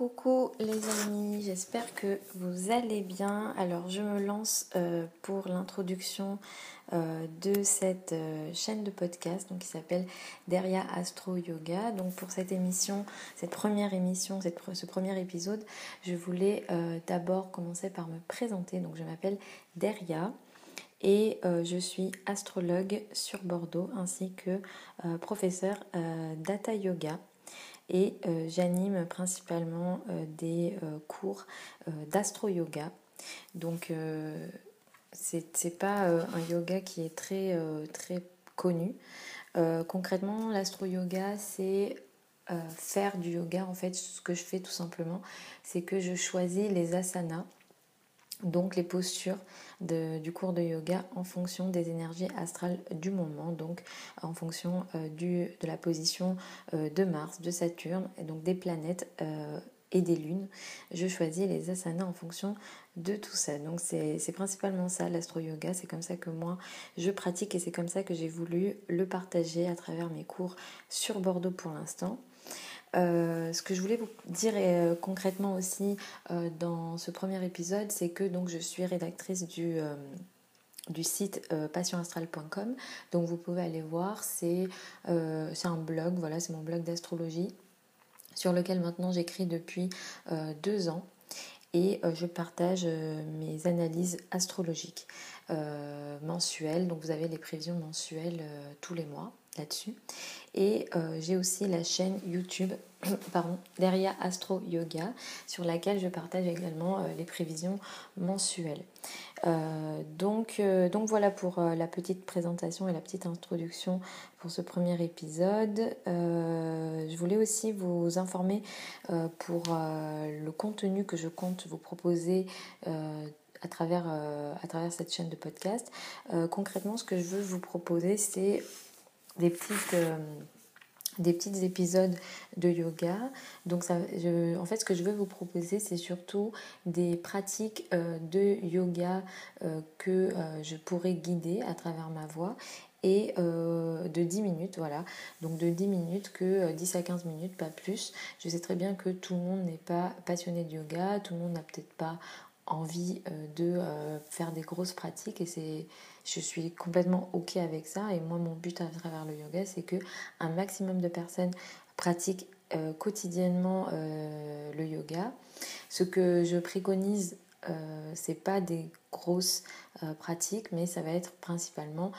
Coucou les amis, j'espère que vous allez bien. Alors je me lance euh, pour l'introduction euh, de cette euh, chaîne de podcast qui s'appelle Deria Astro Yoga. Donc pour cette émission, cette première émission, ce premier épisode, je voulais d'abord commencer par me présenter. Donc je m'appelle Deria et je suis astrologue sur Bordeaux ainsi que professeur Data Yoga et euh, j'anime principalement euh, des euh, cours d'astro-yoga. Donc c'est pas un yoga qui est très, très connu. concrètement, l'astro-yoga, c'est faire du yoga. En fait, ce que je fais tout simplement, c'est que je choisis les asanas donc les postures du cours de yoga en fonction des énergies astrales du moment, donc en fonction euh, de la position euh, de Mars, de Saturne, et donc des planètes euh, et des lunes. Je choisis les asanas en fonction de tout ça. Donc c'est principalement ça l'astro-yoga, c'est comme ça que moi je pratique et c'est comme ça que j'ai voulu le partager à travers mes cours sur Bordeaux pour l'instant. Euh, ce que je voulais vous dire euh, concrètement aussi euh, dans ce premier épisode, c'est que donc je suis rédactrice du, du site passionastral.com. Donc vous pouvez aller voir, c'est un blog, voilà, c'est mon blog d'astrologie sur lequel maintenant j'écris depuis deux ans et je partage mes analyses astrologiques mensuelles. Donc vous avez les prévisions mensuelles tous les mois là-dessus. Et euh, j'ai aussi la chaîne YouTube pardon, Deria Astro Yoga sur laquelle je partage également euh, les prévisions mensuelles. Euh, donc, donc voilà pour la petite présentation et la petite introduction pour ce premier épisode. je voulais aussi vous informer pour le contenu que je compte vous proposer à travers, à travers cette chaîne de podcast. concrètement, ce que je veux vous proposer, c'est des petites euh, des petits épisodes de yoga. Donc ça, en fait, ce que je veux vous proposer, c'est surtout des pratiques euh, de yoga euh, que je pourrais guider à travers ma voix et de 10 minutes, voilà. Donc de 10 minutes que 10 à 15 minutes, pas plus. Je sais très bien que tout le monde n'est pas passionné de yoga, tout le monde n'a peut-être pas envie de faire des grosses pratiques et c'est je suis complètement ok avec ça et moi mon but à travers le yoga c'est que un maximum de personnes pratiquent euh, quotidiennement euh, le yoga. Ce que je préconise euh, c'est pas des grosses pratiques mais ça va être principalement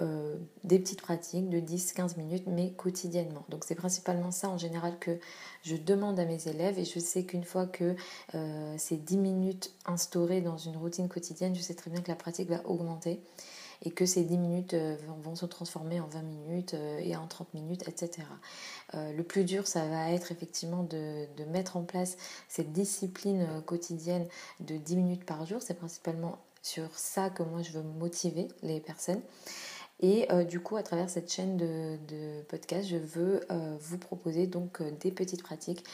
euh, des petites pratiques de 10-15 minutes, mais quotidiennement. Donc c'est principalement ça en général que je demande à mes élèves et je sais qu'une fois que euh, ces 10 minutes instaurées dans une routine quotidienne, je sais très bien que la pratique va augmenter et que ces 10 minutes euh, vont se transformer en 20 minutes et en 30 minutes, etc. le plus dur, ça va être effectivement de, de mettre en place cette discipline quotidienne de 10 minutes par jour. C'est principalement sur ça que moi je veux motiver les personnes. Et euh, du coup, à travers cette chaîne de, podcast, je veux euh, vous proposer donc euh, des petites pratiques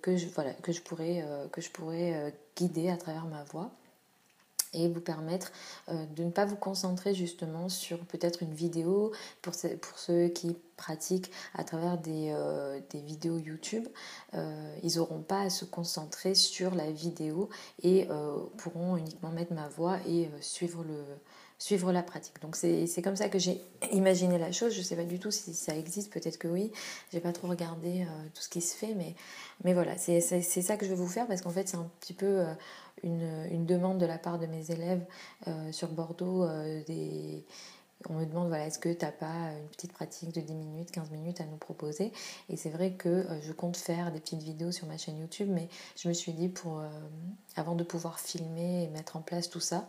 que, je, voilà, que je pourrais, que je pourrais guider à travers ma voix et vous permettre de ne pas vous concentrer justement sur peut-être une vidéo pour, pour ceux qui pratiquent à travers des, des vidéos YouTube. ils n'auront pas à se concentrer sur la vidéo et pourront uniquement mettre ma voix et suivre le, suivre la pratique. Donc c'est comme ça que j'ai imaginé la chose. Je ne sais pas du tout si ça existe, peut-être que oui. J'ai pas trop regardé euh, tout ce qui se fait, mais, mais voilà, c'est ça que je vais vous faire parce qu'en fait c'est un petit peu euh, une, une, demande de la part de mes élèves euh, sur Bordeaux des on me demande voilà, est-ce que tu n'as pas une petite pratique de 10 minutes, 15 minutes à nous proposer? Et c'est vrai que euh, je compte faire des petites vidéos sur ma chaîne YouTube, mais je me suis dit pour euh, avant de pouvoir filmer et mettre en place tout ça,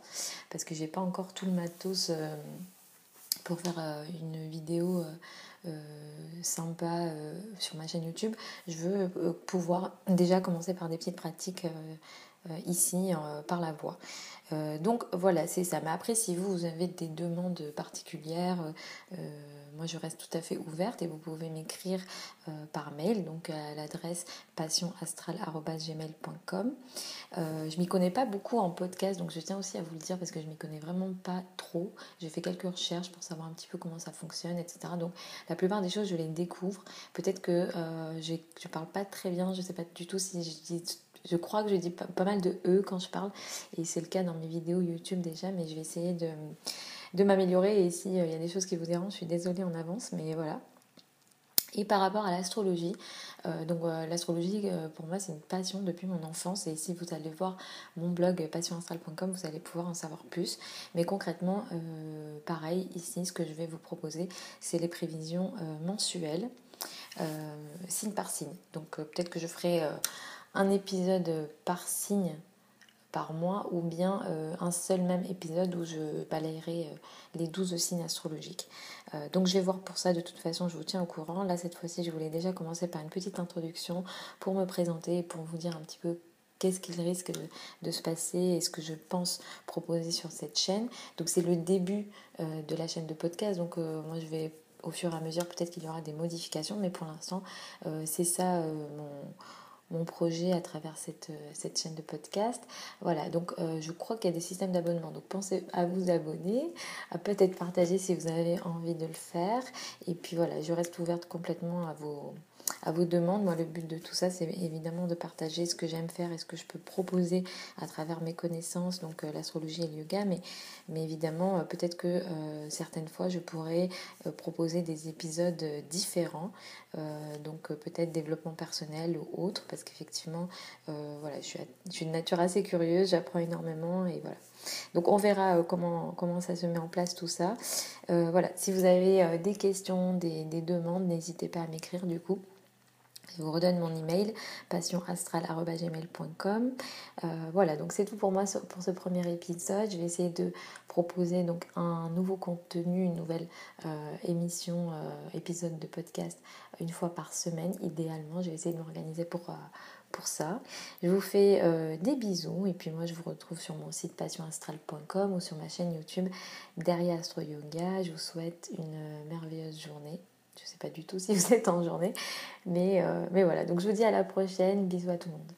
parce que j'ai pas encore tout le matos euh, pour faire une vidéo sympa sur ma chaîne YouTube, je veux pouvoir déjà commencer par des petites pratiques ici par la voix. donc voilà, c'est ça. Mais après, si vous, vous avez des demandes particulières, moi je reste tout à fait ouverte et vous pouvez m'écrire par mail, donc à l'adresse passionastral.gmail.com. Euh, je m'y connais pas beaucoup en podcast, donc je tiens aussi à vous le dire parce que je m'y connais vraiment pas trop. J'ai fait quelques recherches pour savoir un petit peu comment ça fonctionne, etc. Donc la plupart des choses, je les découvre. Peut-être que euh, je ne parle pas très bien, je sais pas du tout si je dis je crois que je dis pas, mal de E quand je parle, et c'est le cas dans mes vidéos YouTube déjà, mais je vais essayer de, m'améliorer. Et s'il euh, y a des choses qui vous dérangent, je suis désolée en avance, mais voilà. Et par rapport à l'astrologie, euh, donc euh, l'astrologie pour moi c'est une passion depuis mon enfance et si vous allez voir mon blog passionastral.com vous allez pouvoir en savoir plus. Mais concrètement, pareil ici ce que je vais vous proposer c'est les prévisions mensuelles, signe par signe. Donc peut-être que je ferai un épisode par signe par mois ou bien euh, un seul même épisode où je balayerai euh, les 12 signes astrologiques. Euh, donc je vais voir pour ça, de toute façon je vous tiens au courant. Là cette fois-ci je voulais déjà commencer par une petite introduction pour me présenter et pour vous dire un petit peu qu'est-ce qu'il risque de, se passer et ce que je pense proposer sur cette chaîne. Donc c'est le début de la chaîne de podcast, donc moi je vais au fur et à mesure peut-être qu'il y aura des modifications, mais pour l'instant c'est ça mon mon projet à travers cette, euh, cette chaîne de podcast. Voilà, donc euh, je crois qu'il y a des systèmes d'abonnement. Donc pensez à vous abonner, à peut-être partager si vous avez envie de le faire. Et puis voilà, je reste ouverte complètement à vos, à vos demandes. Moi, le but de tout ça, c'est évidemment de partager ce que j'aime faire et ce que je peux proposer à travers mes connaissances, donc euh, l'astrologie et le yoga. Mais, mais évidemment, euh, peut-être que euh, certaines fois, je pourrais proposer des épisodes différents, donc peut-être développement personnel ou autre, parce qu'effectivement, voilà, je suis, je suis, de nature assez curieuse, j'apprends énormément et voilà. Donc on verra comment, comment ça se met en place tout ça. voilà, si vous avez des questions, des, des demandes, n'hésitez pas à m'écrire du coup. Je vous redonne mon email passionastral.gmail.com. Euh, voilà, donc c'est tout pour moi pour ce premier épisode. Je vais essayer de proposer donc un nouveau contenu, une nouvelle euh, émission, euh, épisode de podcast une fois par semaine, idéalement. Je vais essayer de m'organiser pour, pour ça. Je vous fais des bisous et puis moi je vous retrouve sur mon site passionastral.com ou sur ma chaîne YouTube Derrière Astro Yoga. Je vous souhaite une merveilleuse journée. Je ne sais pas du tout si vous êtes en journée. Mais, euh, mais voilà, donc je vous dis à la prochaine. Bisous à tout le monde.